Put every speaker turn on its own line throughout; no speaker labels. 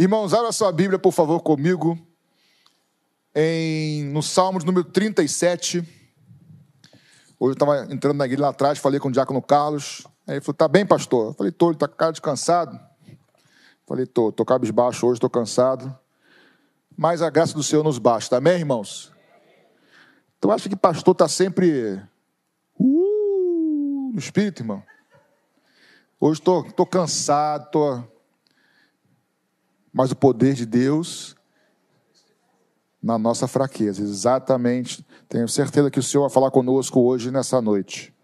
Irmãos, abra sua Bíblia, por favor, comigo, em, no Salmo de número 37. Hoje eu estava entrando na igreja lá atrás, falei com o diácono Carlos. Aí ele falou: Tá bem, pastor? Eu falei: Tô, ele está com cara de cansado. Falei: Tô, tô cabisbaixo hoje, estou cansado. Mas a graça do Senhor nos basta, amém, irmãos? Então acha que pastor está sempre uh, no espírito, irmão? Hoje estou cansado, estou mas o poder de Deus na nossa fraqueza. Exatamente. Tenho certeza que o Senhor vai falar conosco hoje, nessa noite.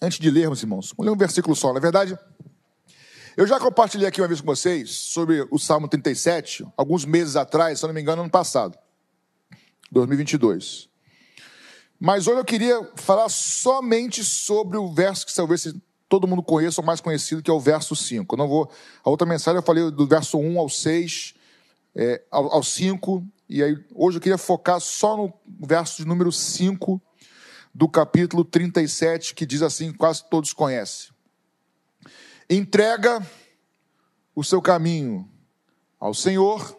Antes de lermos, irmãos, vamos ler um versículo só. Na verdade, eu já compartilhei aqui uma vez com vocês sobre o Salmo 37, alguns meses atrás, se eu não me engano, ano passado, 2022. Mas hoje eu queria falar somente sobre o verso que talvez todo mundo conheça, o mais conhecido, que é o verso 5. Eu não vou. A outra mensagem eu falei do verso 1 ao 6, é, ao, ao 5, e aí hoje eu queria focar só no verso de número 5 do capítulo 37, que diz assim: quase todos conhecem. Entrega o seu caminho ao Senhor.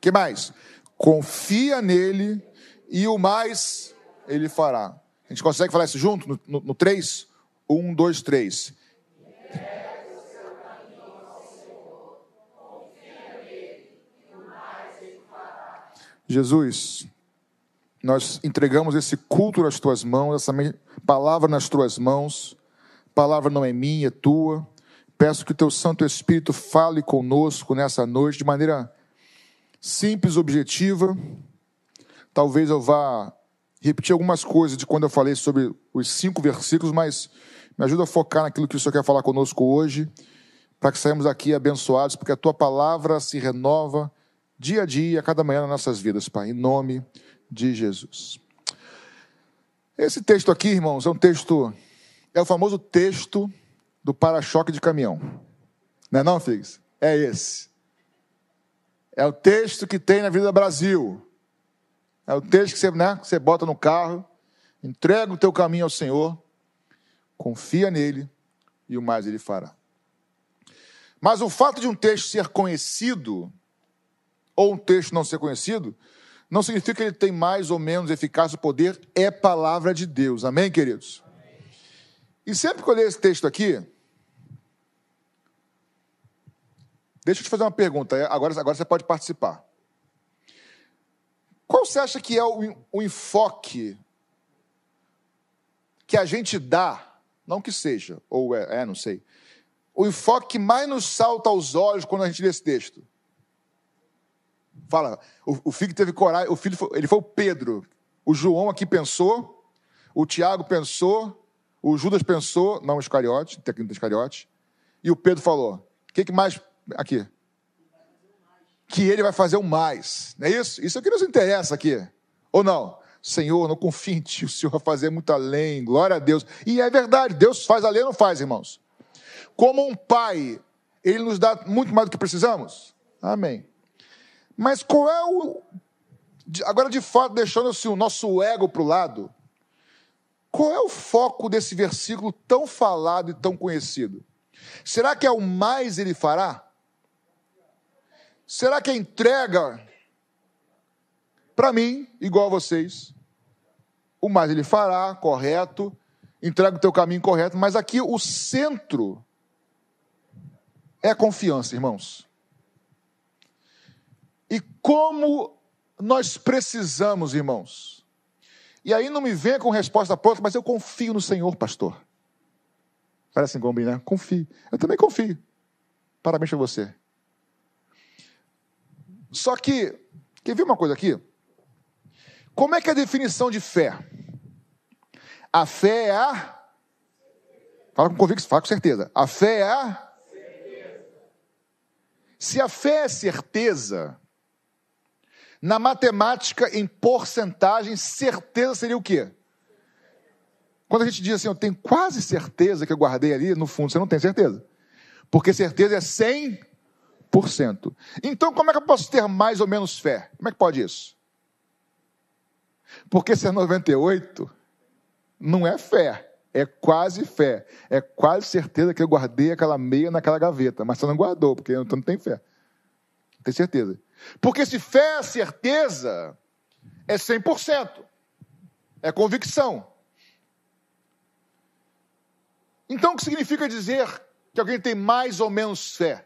que mais? Confia nele e o mais ele fará. A gente consegue falar isso junto no, no, no 3? Um, dois, três. Jesus, nós entregamos esse culto nas tuas mãos, essa palavra nas tuas mãos. A palavra não é minha, é tua. Peço que o teu Santo Espírito fale conosco nessa noite de maneira simples, objetiva. Talvez eu vá repetir algumas coisas de quando eu falei sobre os cinco versículos, mas me ajuda a focar naquilo que o Senhor quer falar conosco hoje, para que saímos aqui abençoados, porque a tua palavra se renova dia a dia, cada manhã nas nossas vidas, Pai, em nome de Jesus. Esse texto aqui, irmãos, é um texto, é o famoso texto do para-choque de caminhão. Não é não, Figs? É esse. É o texto que tem na vida do Brasil. É o texto que você, né, que você bota no carro, entrega o teu caminho ao Senhor, confia nele e o mais ele fará. Mas o fato de um texto ser conhecido, ou um texto não ser conhecido, não significa que ele tem mais ou menos eficácia ou poder, é palavra de Deus. Amém, queridos? Amém. E sempre que eu ler esse texto aqui, deixa eu te fazer uma pergunta, agora, agora você pode participar. Qual você acha que é o, o enfoque que a gente dá, não que seja, ou é, é, não sei, o enfoque que mais nos salta aos olhos quando a gente lê esse texto? Fala, o, o filho teve coragem, o filho foi, ele foi o Pedro, o João aqui pensou, o Tiago pensou, o Judas pensou, não o Iscariote, técnico Iscariote, e o Pedro falou: o que, que mais aqui? que ele vai fazer o mais. Não é isso? Isso é o que nos interessa aqui. Ou não? Senhor, não confio em ti, o Senhor vai fazer muito além, glória a Deus. E é verdade, Deus faz além ou não faz, irmãos? Como um pai, ele nos dá muito mais do que precisamos? Amém. Mas qual é o. Agora, de fato, deixando assim, o nosso ego para o lado, qual é o foco desse versículo tão falado e tão conhecido? Será que é o mais ele fará? Será que a entrega, para mim, igual a vocês, o mais ele fará, correto, entrega o teu caminho correto, mas aqui o centro é a confiança, irmãos. E como nós precisamos, irmãos. E aí não me venha com resposta pronta, mas eu confio no Senhor, pastor. Parece um né? Confio. Eu também confio. Parabéns para você. Só que, quer ver uma coisa aqui? Como é que é a definição de fé? A fé é a. Fala com convicção, fala com certeza. A fé é a. Certeza. Se a fé é certeza, na matemática, em porcentagem, certeza seria o quê? Quando a gente diz assim, eu tenho quase certeza que eu guardei ali, no fundo você não tem certeza. Porque certeza é 100 então, como é que eu posso ter mais ou menos fé? Como é que pode isso? Porque se é 98, não é fé, É quase fé. É quase certeza que eu guardei aquela meia naquela gaveta. Mas você não guardou, porque então não tem fé. Tem certeza. Porque se fé é certeza, é 100%. É convicção. Então, o que significa dizer que alguém tem mais ou menos fé?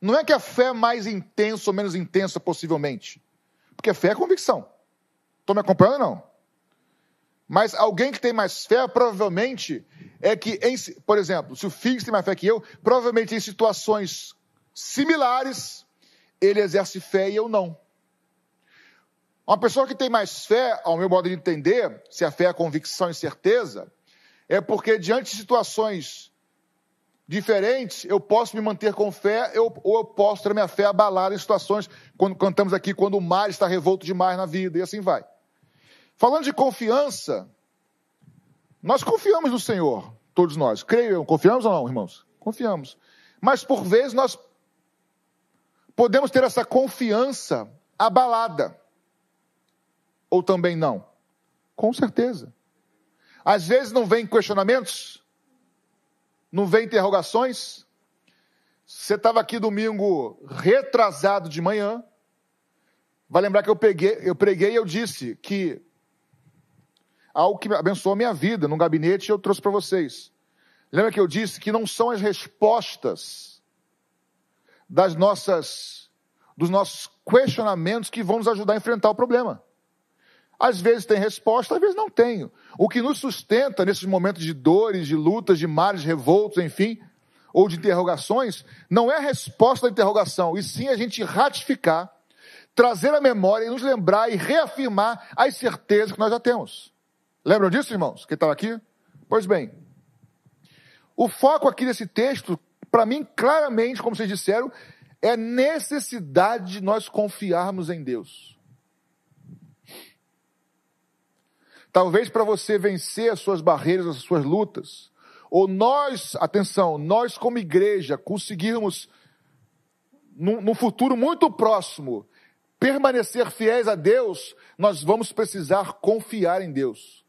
Não é que a fé é mais intensa ou menos intensa, possivelmente. Porque fé é convicção. Estão me acompanhando ou não? Mas alguém que tem mais fé, provavelmente, é que, em, por exemplo, se o filho tem mais fé que eu, provavelmente em situações similares, ele exerce fé e eu não. Uma pessoa que tem mais fé, ao meu modo de entender, se a fé é convicção e certeza, é porque diante de situações diferentes, eu posso me manter com fé eu, ou eu posso ter minha fé abalada em situações, quando cantamos aqui, quando o mar está revolto demais na vida, e assim vai. Falando de confiança, nós confiamos no Senhor, todos nós. Creio eu, confiamos ou não, irmãos? Confiamos. Mas por vezes nós podemos ter essa confiança abalada. Ou também não? Com certeza. Às vezes não vem questionamentos, não vem interrogações. Você estava aqui domingo retrasado de manhã. Vai lembrar que eu peguei, eu preguei e eu disse que algo que abençoou a minha vida no gabinete eu trouxe para vocês. Lembra que eu disse que não são as respostas das nossas dos nossos questionamentos que vão nos ajudar a enfrentar o problema. Às vezes tem resposta, às vezes não tem. O que nos sustenta nesses momentos de dores, de lutas, de mares revoltos, enfim, ou de interrogações, não é a resposta da interrogação, e sim a gente ratificar, trazer a memória e nos lembrar e reafirmar as certezas que nós já temos. Lembram disso, irmãos? Que estava aqui? Pois bem, o foco aqui desse texto, para mim, claramente, como vocês disseram, é a necessidade de nós confiarmos em Deus. Talvez para você vencer as suas barreiras, as suas lutas, ou nós, atenção, nós como igreja conseguirmos, num, futuro muito próximo, permanecer fiéis a Deus, nós vamos precisar confiar em Deus.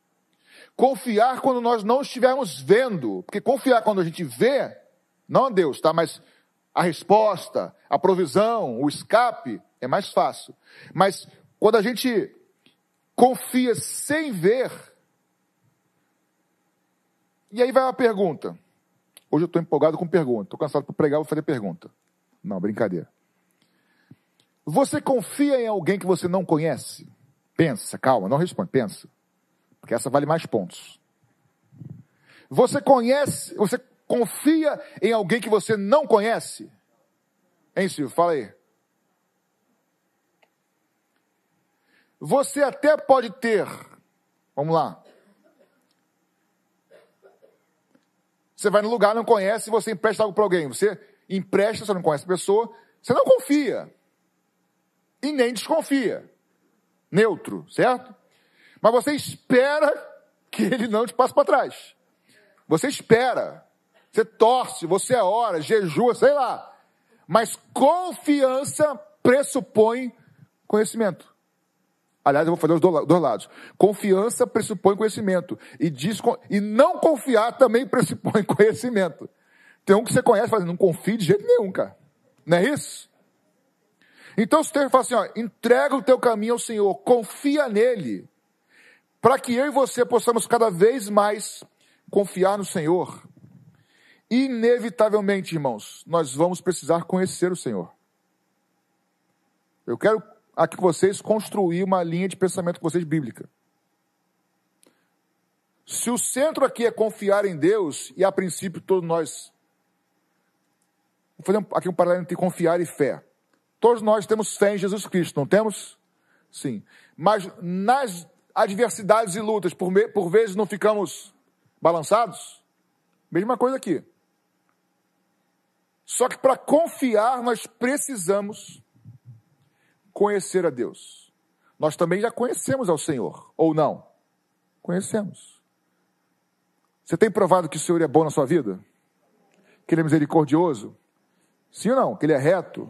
Confiar quando nós não estivermos vendo, porque confiar quando a gente vê, não a Deus, tá? Mas a resposta, a provisão, o escape é mais fácil. Mas quando a gente confia sem ver, e aí vai a pergunta. Hoje eu estou empolgado com pergunta. Estou cansado para pregar, vou fazer pergunta. Não, brincadeira. Você confia em alguém que você não conhece? Pensa, calma, não responde, pensa. Porque essa vale mais pontos. Você conhece, você confia em alguém que você não conhece? Hein, Silvio? Fala aí. Você até pode ter, vamos lá. Você vai no lugar, não conhece, você empresta algo para alguém. Você empresta, você não conhece a pessoa, você não confia. E nem desconfia. Neutro, certo? Mas você espera que ele não te passe para trás. Você espera. Você torce, você ora, jejua, sei lá. Mas confiança pressupõe conhecimento. Aliás, eu vou fazer os dois lados. Confiança pressupõe conhecimento. E, e não confiar também pressupõe conhecimento. Tem um que você conhece, mas não confie de jeito nenhum, cara. Não é isso? Então, o texto fala assim, ó, entrega o teu caminho ao Senhor, confia nele para que eu e você possamos cada vez mais confiar no Senhor, inevitavelmente, irmãos, nós vamos precisar conhecer o Senhor. Eu quero aqui com vocês construir uma linha de pensamento com vocês bíblica. Se o centro aqui é confiar em Deus, e a princípio todos nós. Vou fazer aqui um paralelo entre confiar e fé. Todos nós temos fé em Jesus Cristo, não temos? Sim. Mas nas adversidades e lutas, por, me, por vezes não ficamos balançados? Mesma coisa aqui. Só que para confiar, nós precisamos conhecer a Deus. Nós também já conhecemos ao Senhor, ou não? Conhecemos. Você tem provado que o Senhor é bom na sua vida? Que Ele é misericordioso? Sim ou não? Que Ele é reto?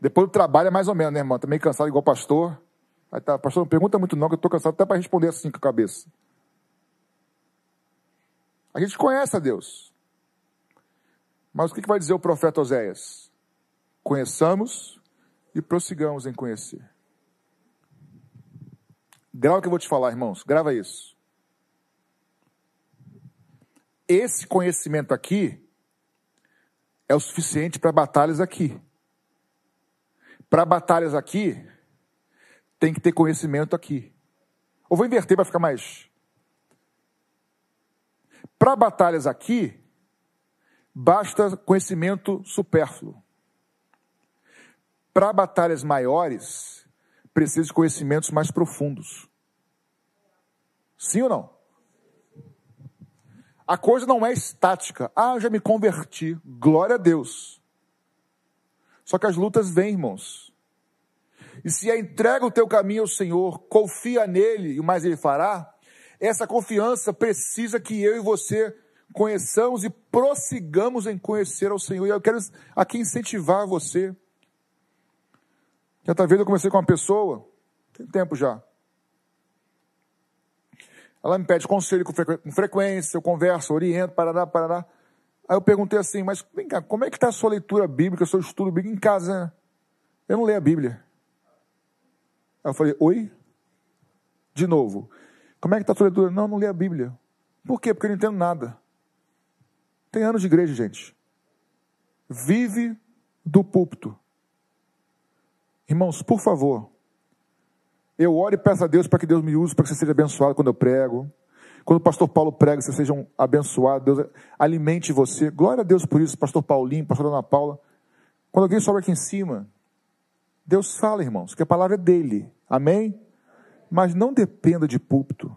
Depois do trabalho é mais ou menos, né, irmão? Também cansado igual pastor. Aí tá, pastor, não pergunta muito não, que eu estou cansado até para responder assim com a cabeça. A gente conhece a Deus. Mas o que vai dizer o profeta Oséias? Conheçamos e prossigamos em conhecer. Grava o que eu vou te falar, irmãos. Grava isso. Esse conhecimento aqui é o suficiente para batalhas aqui. Para batalhas aqui, tem que ter conhecimento aqui. Ou vou inverter para ficar mais. Para batalhas aqui, basta conhecimento supérfluo. Para batalhas maiores, precisa de conhecimentos mais profundos. Sim ou não? A coisa não é estática. Ah, eu já me converti. Glória a Deus. Só que as lutas vêm, irmãos. E se a entrega o teu caminho ao Senhor, confia nele e mais ele fará, essa confiança precisa que eu e você conheçamos e prossigamos em conhecer ao Senhor. E eu quero aqui incentivar você. Certa vez eu comecei com uma pessoa, tem tempo já. Ela me pede conselho com frequência, eu converso, oriento, parará, parará. Aí eu perguntei assim, mas vem cá, como é que está a sua leitura bíblica, seu estudo bíblico em casa? Né? Eu não leio a Bíblia. Aí eu falei, oi? De novo. Como é que está a sua leitura? Não, não leio a Bíblia. Por quê? Porque eu não entendo nada. Tem anos de igreja, gente. Vive do púlpito. Irmãos, por favor, eu oro e peço a Deus para que Deus me use, para que você seja abençoado quando eu prego. Quando o pastor Paulo prega, vocês sejam abençoados, Deus alimente você. Glória a Deus por isso, pastor Paulinho, pastor Ana Paula. Quando alguém sobe aqui em cima, Deus fala, irmãos, que a palavra é dele. Amém? Mas não dependa de púlpito.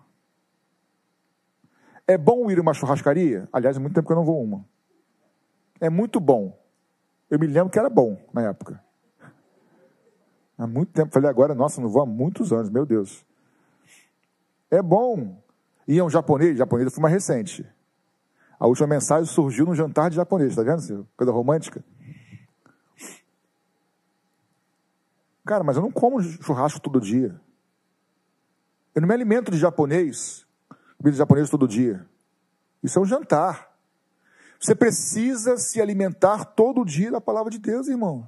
É bom ir a uma churrascaria? Aliás, é muito tempo que eu não vou uma. É muito bom. Eu me lembro que era bom na época. Há muito tempo. Falei agora, nossa, não vou há muitos anos, meu Deus. É bom. Ia um japonês, japonês foi mais recente. A última mensagem surgiu no jantar de japonês, tá vendo? Coisa romântica. Cara, mas eu não como churrasco todo dia. Eu não me alimento de japonês, comida japonês todo dia. Isso é um jantar. Você precisa se alimentar todo dia da palavra de Deus, irmão.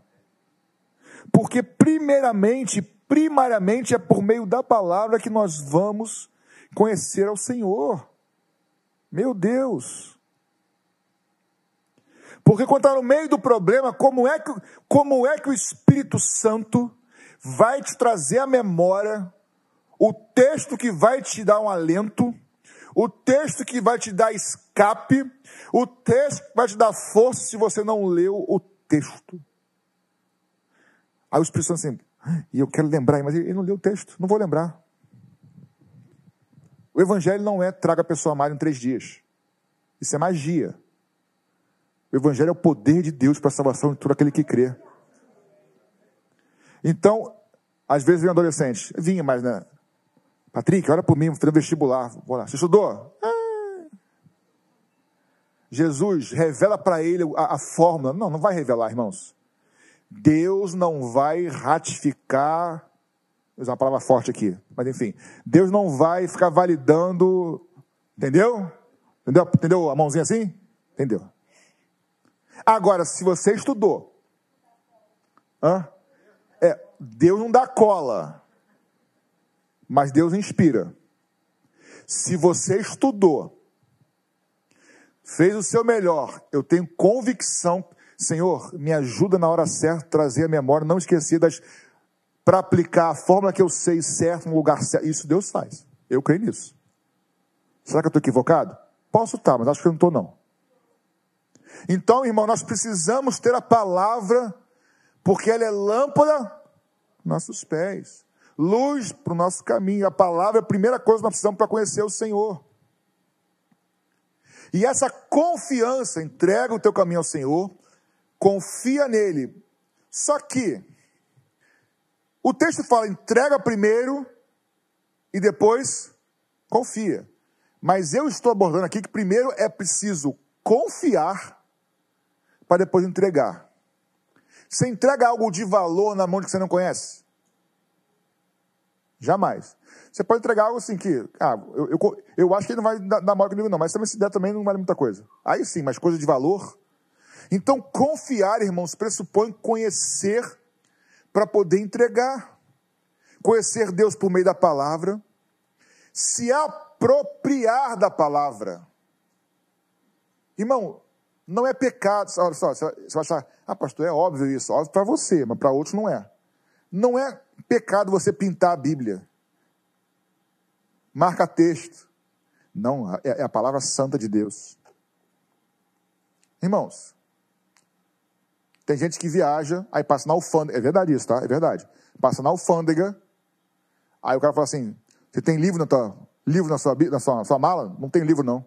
Porque, primeiramente, primariamente é por meio da palavra que nós vamos conhecer ao Senhor. Meu Deus. Porque quando está no meio do problema, como é, que, como é que o Espírito Santo vai te trazer à memória o texto que vai te dar um alento, o texto que vai te dar escape, o texto que vai te dar força se você não leu o texto. Aí o Espírito assim, e eu quero lembrar, mas ele não leu o texto, não vou lembrar. O Evangelho não é traga a pessoa amada em três dias. Isso é magia. O Evangelho é o poder de Deus para a salvação de todo aquele que crê. Então, às vezes vem um adolescente, vinha mais, né? Patrick, olha por mim, vou fazer vestibular. Vou lá. Você estudou? Ah. Jesus revela para ele a, a fórmula. Não, não vai revelar, irmãos. Deus não vai ratificar, vou usar uma palavra forte aqui, mas enfim, Deus não vai ficar validando, entendeu? Entendeu? Entendeu a mãozinha assim? Entendeu? Agora, se você estudou, hã? É, Deus não dá cola, mas Deus inspira. Se você estudou, fez o seu melhor, eu tenho convicção Senhor, me ajuda na hora certa, trazer a memória, não esquecer das. para aplicar a fórmula que eu sei certo no lugar certo. Isso Deus faz. Eu creio nisso. Será que eu estou equivocado? Posso estar, mas acho que eu não estou, não. Então, irmão, nós precisamos ter a palavra, porque ela é lâmpada nossos pés, luz para o nosso caminho. A palavra é a primeira coisa que nós precisamos para conhecer o Senhor. E essa confiança, entrega o teu caminho ao Senhor, confia nele. Só que o texto fala: entrega primeiro e depois confia. Mas eu estou abordando aqui que primeiro é preciso confiar para depois entregar. Você entrega algo de valor na mão de que você não conhece? Jamais. Você pode entregar algo assim que, ah, eu, eu, eu acho que ele não vai dar maior comigo, não, mas também se der também não vale muita coisa. Aí sim, mas coisa de valor. Então, confiar, irmãos, pressupõe conhecer para poder entregar. Conhecer Deus por meio da palavra, se apropriar da palavra. Irmão, não é pecado. Olha só, você vai achar, ah, pastor, é óbvio isso, óbvio para você, mas para outros não é. Não é pecado você pintar a Bíblia. Marca texto. Não, é, é a palavra santa de Deus. Irmãos, tem gente que viaja, aí passa na alfândega. É verdade isso, tá? É verdade. Passa na alfândega, aí o cara fala assim: você tem livro na, tua, livro na, sua, na sua, na sua mala? Não tem livro, não.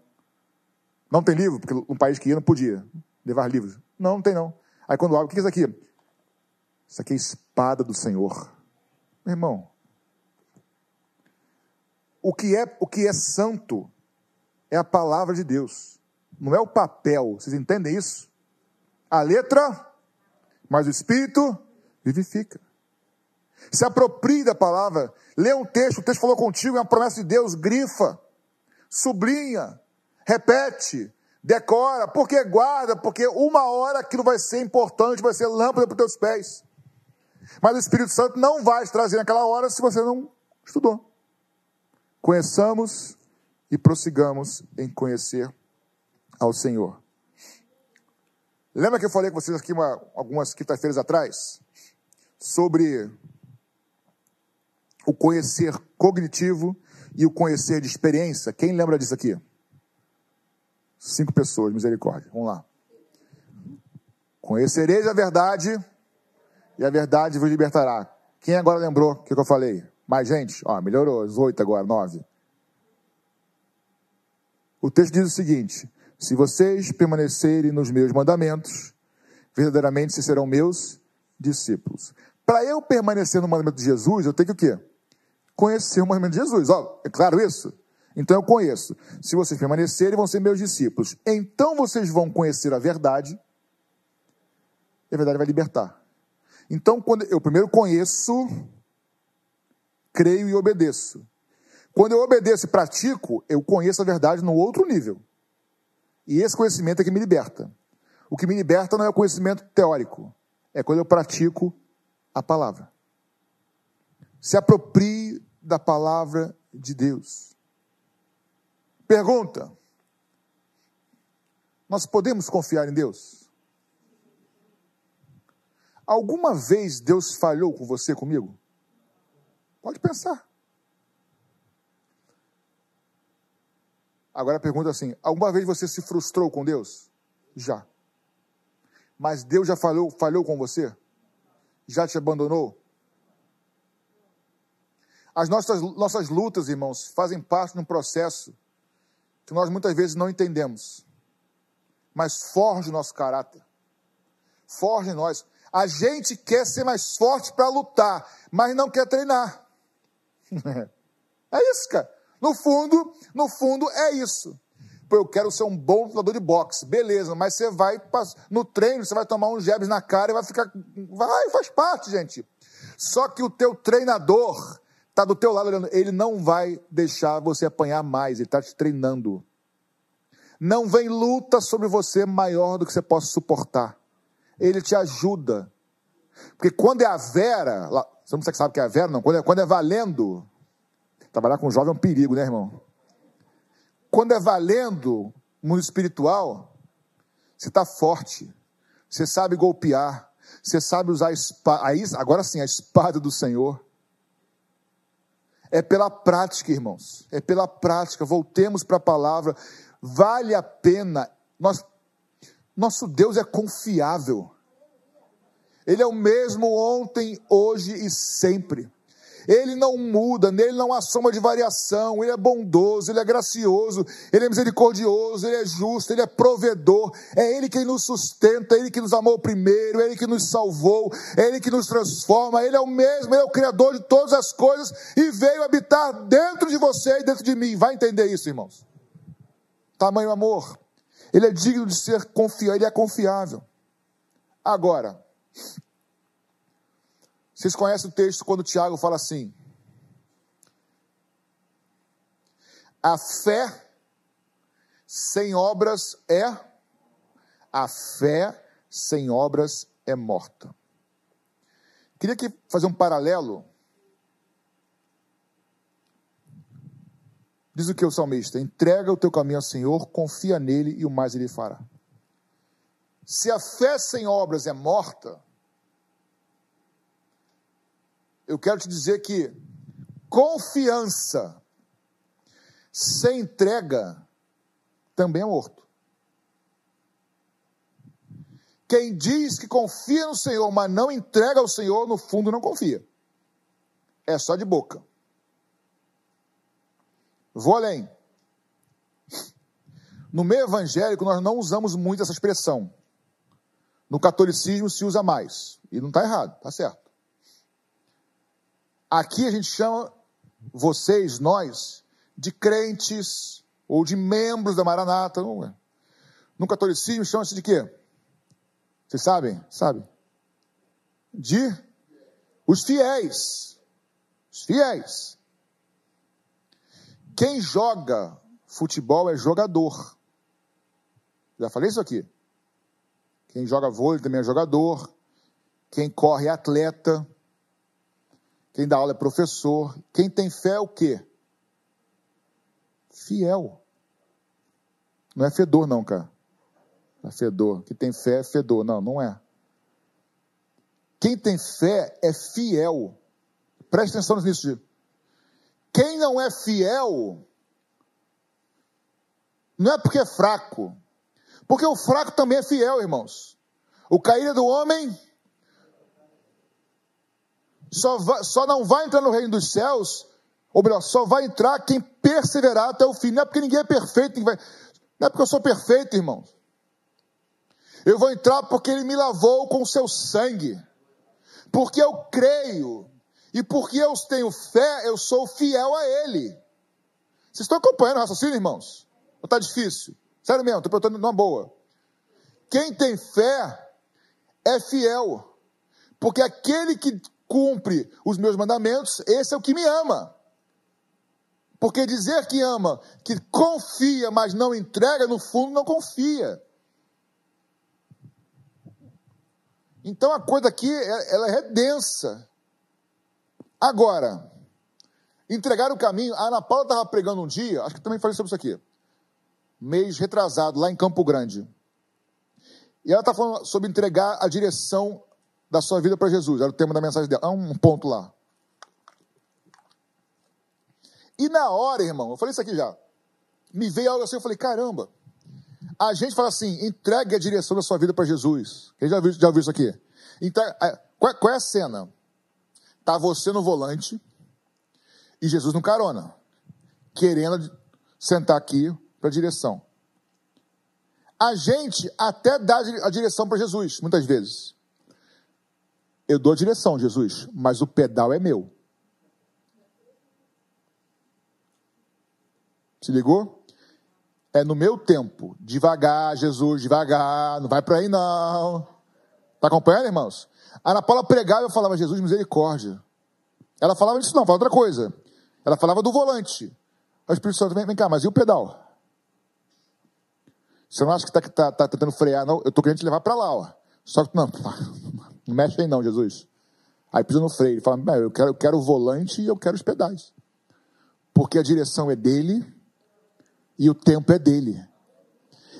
Não tem livro, porque um país que ia não podia levar livros. Não, não tem não. Aí quando abre, o que é isso aqui? Isso aqui é espada do Senhor. Meu irmão, o que é, o que é santo é a palavra de Deus. Não é o papel. Vocês entendem isso? A letra, mas o espírito vivifica. Se aproprie da palavra. Lê um texto, o texto falou contigo, é uma promessa de Deus, grifa, sublinha, repete, decora, porque guarda, porque uma hora aquilo vai ser importante, vai ser lâmpada para os teus pés. Mas o Espírito Santo não vai te trazer naquela hora se você não estudou. Conheçamos e prossigamos em conhecer ao Senhor. Lembra que eu falei com vocês aqui uma, algumas quintas-feiras atrás sobre o conhecer cognitivo e o conhecer de experiência? Quem lembra disso aqui? Cinco pessoas, misericórdia. Vamos lá. Conhecereis a verdade e a verdade vos libertará. Quem agora lembrou o que, que eu falei? Mais gente? Ó, melhorou, os oito agora, nove. O texto diz o seguinte: Se vocês permanecerem nos meus mandamentos, verdadeiramente vocês serão meus discípulos. Para eu permanecer no mandamento de Jesus, eu tenho que o quê? Conhecer o mandamento de Jesus. Ó, é claro isso? Então eu conheço. Se vocês permanecerem, vão ser meus discípulos. Então vocês vão conhecer a verdade, e a verdade vai libertar. Então, quando eu primeiro conheço, creio e obedeço. Quando eu obedeço e pratico, eu conheço a verdade no outro nível. E esse conhecimento é que me liberta. O que me liberta não é o conhecimento teórico, é quando eu pratico a palavra. Se aproprie da palavra de Deus. Pergunta: Nós podemos confiar em Deus? Alguma vez Deus falhou com você, comigo? Pode pensar. Agora a pergunta é assim: alguma vez você se frustrou com Deus? Já. Mas Deus já falhou, falhou com você? Já te abandonou? As nossas, nossas lutas, irmãos, fazem parte de um processo que nós muitas vezes não entendemos, mas forja o nosso caráter, forja em nós. A gente quer ser mais forte para lutar, mas não quer treinar. é isso, cara. No fundo, no fundo é isso. Eu quero ser um bom lutador de boxe, beleza, mas você vai no treino, você vai tomar uns jabs na cara e vai ficar. Vai, faz parte, gente. Só que o teu treinador, está do teu lado olhando, ele não vai deixar você apanhar mais, ele está te treinando. Não vem luta sobre você maior do que você possa suportar. Ele te ajuda. Porque quando é a Vera, lá, você não sabe que é a Vera, não, quando é, quando é valendo, trabalhar com jovem é um perigo, né, irmão? Quando é valendo no espiritual, você está forte, você sabe golpear, você sabe usar a espada, agora sim, a espada do Senhor. É pela prática, irmãos. É pela prática. Voltemos para a palavra. Vale a pena. Nós, nosso Deus é confiável. Ele é o mesmo ontem, hoje e sempre. Ele não muda, nele não há soma de variação, ele é bondoso, ele é gracioso, ele é misericordioso, ele é justo, ele é provedor, é ele quem nos sustenta, é ele que nos amou primeiro, é ele que nos salvou, é ele que nos transforma, ele é o mesmo, ele é o criador de todas as coisas e veio habitar dentro de você e dentro de mim. Vai entender isso, irmãos? Tamanho amor. Ele é digno de ser confiável, ele é confiável. Agora, vocês conhecem o texto quando Tiago fala assim: A fé sem obras é a fé sem obras é morta. Queria aqui fazer um paralelo. Diz o que o salmista: entrega o teu caminho ao Senhor, confia nele e o mais ele fará. Se a fé sem obras é morta, eu quero te dizer que confiança sem entrega também é morto. Quem diz que confia no Senhor, mas não entrega ao Senhor, no fundo não confia. É só de boca. Vou além. No meio evangélico, nós não usamos muito essa expressão. No catolicismo se usa mais. E não está errado, está certo. Aqui a gente chama vocês, nós, de crentes ou de membros da Maranata. Não é? No catolicismo chama-se de quê? Vocês sabem? Sabe? De os fiéis. Os fiéis. Quem joga futebol é jogador. Já falei isso aqui. Quem joga vôlei também é jogador. Quem corre é atleta. Quem dá aula é professor. Quem tem fé é o quê? Fiel. Não é fedor, não, cara. É fedor. Que tem fé é fedor. Não, não é. Quem tem fé é fiel. Preste atenção nisso. Quem não é fiel, não é porque é fraco. Porque o fraco também é fiel, irmãos. O cair do homem só, vai, só não vai entrar no reino dos céus, ou melhor, só vai entrar quem perseverar até o fim. Não é porque ninguém é perfeito, não é porque eu sou perfeito, irmãos. Eu vou entrar porque ele me lavou com o seu sangue. Porque eu creio. E porque eu tenho fé, eu sou fiel a ele. Vocês estão acompanhando o raciocínio, irmãos? Ou está difícil? Sério mesmo, estou perguntando numa boa. Quem tem fé é fiel. Porque aquele que cumpre os meus mandamentos, esse é o que me ama. Porque dizer que ama, que confia, mas não entrega, no fundo não confia. Então a coisa aqui, é, ela é densa. Agora, entregar o caminho. A Ana Paula estava pregando um dia, acho que também falei sobre isso aqui, mês retrasado, lá em Campo Grande. E ela está falando sobre entregar a direção da sua vida para Jesus. Era o tema da mensagem dela. Há um ponto lá. E na hora, irmão, eu falei isso aqui já. Me veio algo assim, eu falei, caramba, a gente fala assim, entregue a direção da sua vida para Jesus. Quem já viu, já viu isso aqui? Então, qual, qual é a cena? Tá você no volante e Jesus no carona, querendo sentar aqui para a direção. A gente até dá a direção para Jesus, muitas vezes. Eu dou a direção, Jesus, mas o pedal é meu. Se ligou? É no meu tempo. Devagar, Jesus, devagar. Não vai para aí, não. Está acompanhando, irmãos? A Ana Paula pregava e falava, Jesus, misericórdia. Ela falava disso, não, falava outra coisa. Ela falava do volante. O Espírito Santo, vem, vem cá, mas e o pedal? Você não acha que está tá, tá tentando frear, não? Eu estou querendo te levar para lá, ó. Só que, não, não mexe aí não, Jesus. Aí pisa no freio. Ele fala, eu quero, eu quero o volante e eu quero os pedais. Porque a direção é dele e o tempo é dele.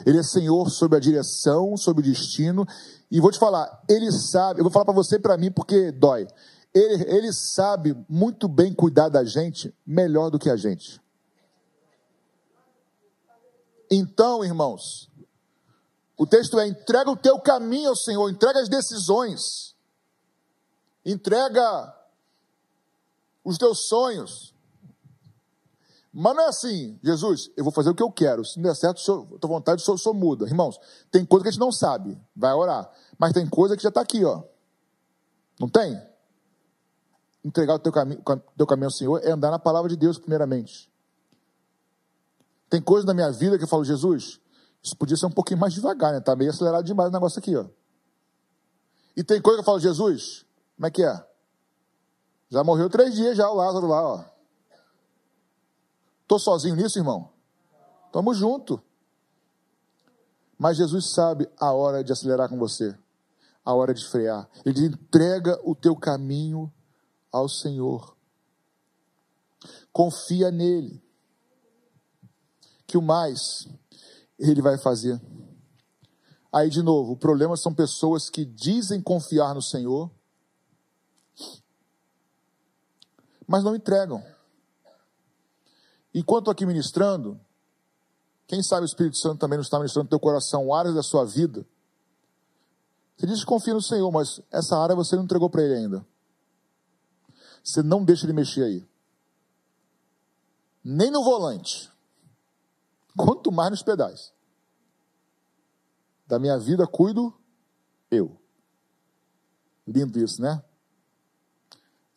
Ele é Senhor sobre a direção, sobre o destino. E vou te falar, ele sabe, eu vou falar para você e para mim porque dói. Ele, ele sabe muito bem cuidar da gente melhor do que a gente. Então, irmãos, o texto é: entrega o teu caminho ao Senhor, entrega as decisões, entrega os teus sonhos, mas não é assim, Jesus, eu vou fazer o que eu quero. Se não der certo, estou vontade, sou, sou muda. Irmãos, tem coisa que a gente não sabe, vai orar. Mas tem coisa que já está aqui, ó. Não tem? Entregar o teu, cami teu caminho ao Senhor é andar na palavra de Deus, primeiramente. Tem coisa na minha vida que eu falo, Jesus, isso podia ser um pouquinho mais devagar, né? Tá meio acelerado demais o negócio aqui, ó. E tem coisa que eu falo, Jesus, como é que é? Já morreu três dias já o Lázaro lá, ó. Estou sozinho nisso, irmão? Estamos junto. Mas Jesus sabe a hora de acelerar com você, a hora de frear. Ele entrega o teu caminho ao Senhor. Confia nele. Que o mais ele vai fazer. Aí, de novo, o problema são pessoas que dizem confiar no Senhor, mas não entregam. Enquanto aqui ministrando, quem sabe o Espírito Santo também não está ministrando no teu coração áreas da sua vida. Você diz que confia no Senhor, mas essa área você não entregou para Ele ainda. Você não deixa Ele mexer aí. Nem no volante. Quanto mais nos pedais. Da minha vida cuido eu. Lindo isso, né?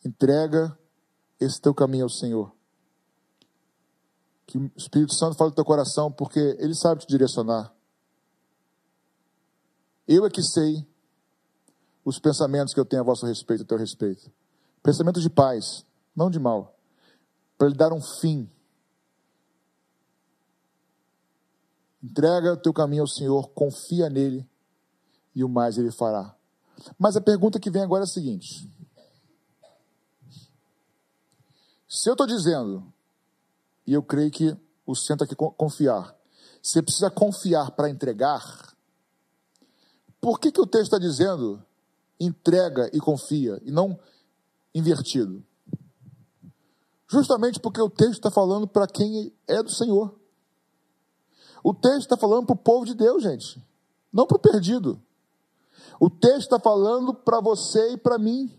Entrega esse teu caminho ao Senhor. Que o Espírito Santo fale do teu coração, porque Ele sabe te direcionar. Eu é que sei os pensamentos que eu tenho a vosso respeito, a teu respeito. Pensamentos de paz, não de mal. Para lhe dar um fim Entrega o teu caminho ao Senhor, confia nele e o mais ele fará. Mas a pergunta que vem agora é a seguinte: se eu estou dizendo, e eu creio que o centro aqui confiar, você precisa confiar para entregar, por que, que o texto está dizendo entrega e confia, e não invertido? Justamente porque o texto está falando para quem é do Senhor. O texto está falando para o povo de Deus, gente, não para o perdido. O texto está falando para você e para mim.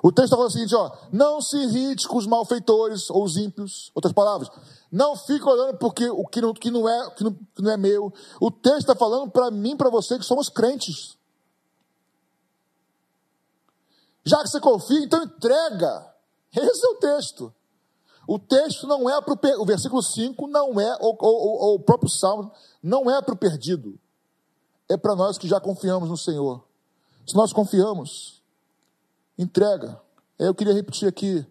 O texto está falando o seguinte: ó, não se irrite com os malfeitores ou os ímpios. Outras palavras, não fique olhando porque o que não, que não, é, que não, que não é meu. O texto está falando para mim, para você que somos crentes. Já que você confia, então entrega. Esse é o texto. O texto não é para o, o versículo 5 não é, ou, ou, ou o próprio Salmo, não é para o perdido. É para nós que já confiamos no Senhor. Se nós confiamos, entrega. Eu queria repetir aqui,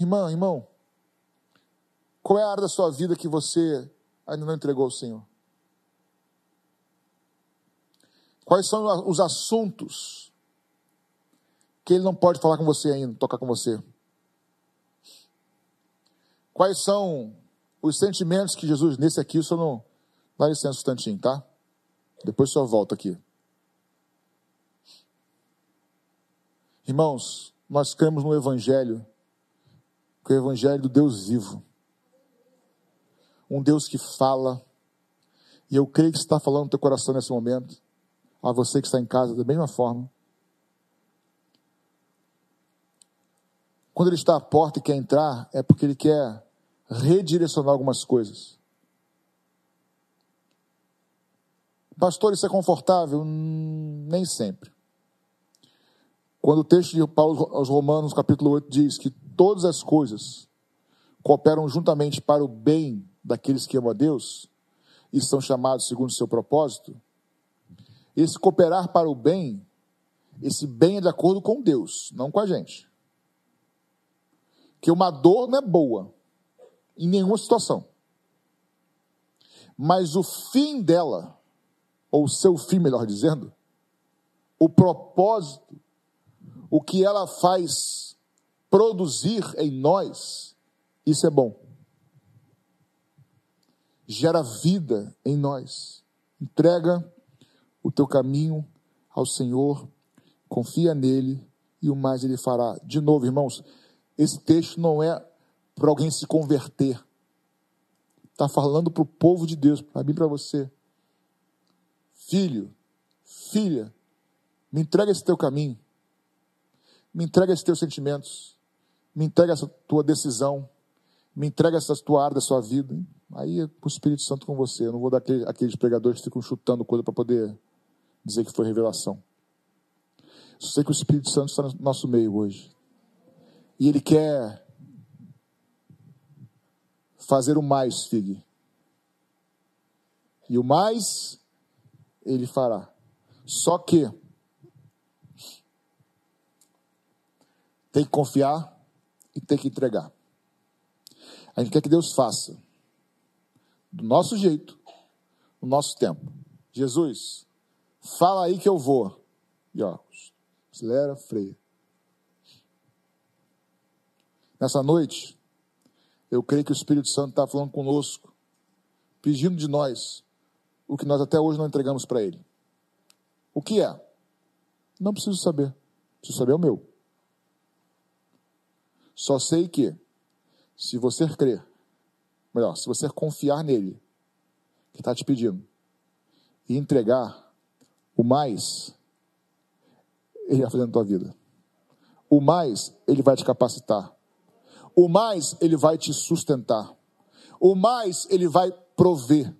irmã, irmão, qual é a área da sua vida que você ainda não entregou ao Senhor? Quais são os assuntos que Ele não pode falar com você ainda, tocar com você? Quais são os sentimentos que Jesus, nesse aqui, senhor não. Dá licença um instantinho, tá? Depois senhor volta aqui. Irmãos, nós cremos no Evangelho, que é o Evangelho do Deus vivo. Um Deus que fala, e eu creio que está falando no teu coração nesse momento, a você que está em casa da mesma forma. Quando ele está à porta e quer entrar, é porque ele quer redirecionar algumas coisas. Pastor, isso é confortável? Hum, nem sempre. Quando o texto de Paulo aos Romanos, capítulo 8, diz que todas as coisas cooperam juntamente para o bem daqueles que amam a Deus e são chamados segundo o seu propósito, esse cooperar para o bem, esse bem é de acordo com Deus, não com a gente. Que uma dor não é boa, em nenhuma situação. Mas o fim dela, ou seu fim, melhor dizendo, o propósito, o que ela faz produzir em nós, isso é bom. Gera vida em nós. Entrega o teu caminho ao Senhor, confia nele e o mais ele fará. De novo, irmãos, esse texto não é para alguém se converter. Está falando para o povo de Deus, para mim para você. Filho, filha, me entrega esse teu caminho. Me entrega esses teus sentimentos. Me entrega essa tua decisão. Me entrega essa tua área da sua vida. Aí é o Espírito Santo com você. Eu não vou dar aquele, aqueles pregadores que ficam chutando coisa para poder dizer que foi revelação. Eu sei que o Espírito Santo está no nosso meio hoje. E ele quer fazer o mais, Fig. E o mais ele fará. Só que tem que confiar e tem que entregar. A gente quer que Deus faça do nosso jeito, no nosso tempo. Jesus, fala aí que eu vou. E ó, acelera, freia. Nessa noite, eu creio que o Espírito Santo está falando conosco, pedindo de nós o que nós até hoje não entregamos para Ele. O que é? Não preciso saber. Preciso saber o meu. Só sei que, se você crer, melhor, se você confiar nele, que está te pedindo, e entregar o mais, ele vai fazer na tua vida. O mais, ele vai te capacitar. O mais, ele vai te sustentar. O mais, ele vai prover.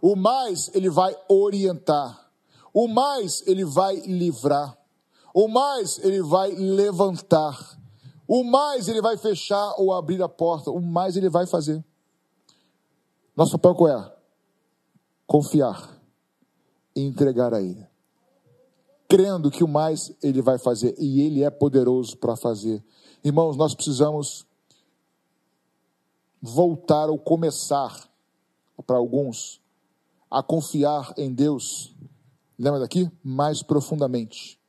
O mais, ele vai orientar. O mais, ele vai livrar. O mais, ele vai levantar. O mais ele vai fechar ou abrir a porta, o mais ele vai fazer. Nosso papel qual é? Confiar e entregar a Ele. Crendo que o mais Ele vai fazer e Ele é poderoso para fazer. Irmãos, nós precisamos voltar ou começar, para alguns, a confiar em Deus. Lembra daqui? Mais profundamente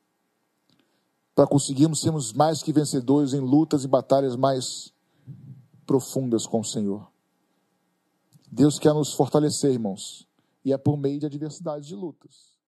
para conseguirmos sermos mais que vencedores em lutas e batalhas mais profundas com o Senhor. Deus quer nos fortalecer, irmãos, e é por meio de adversidades de lutas.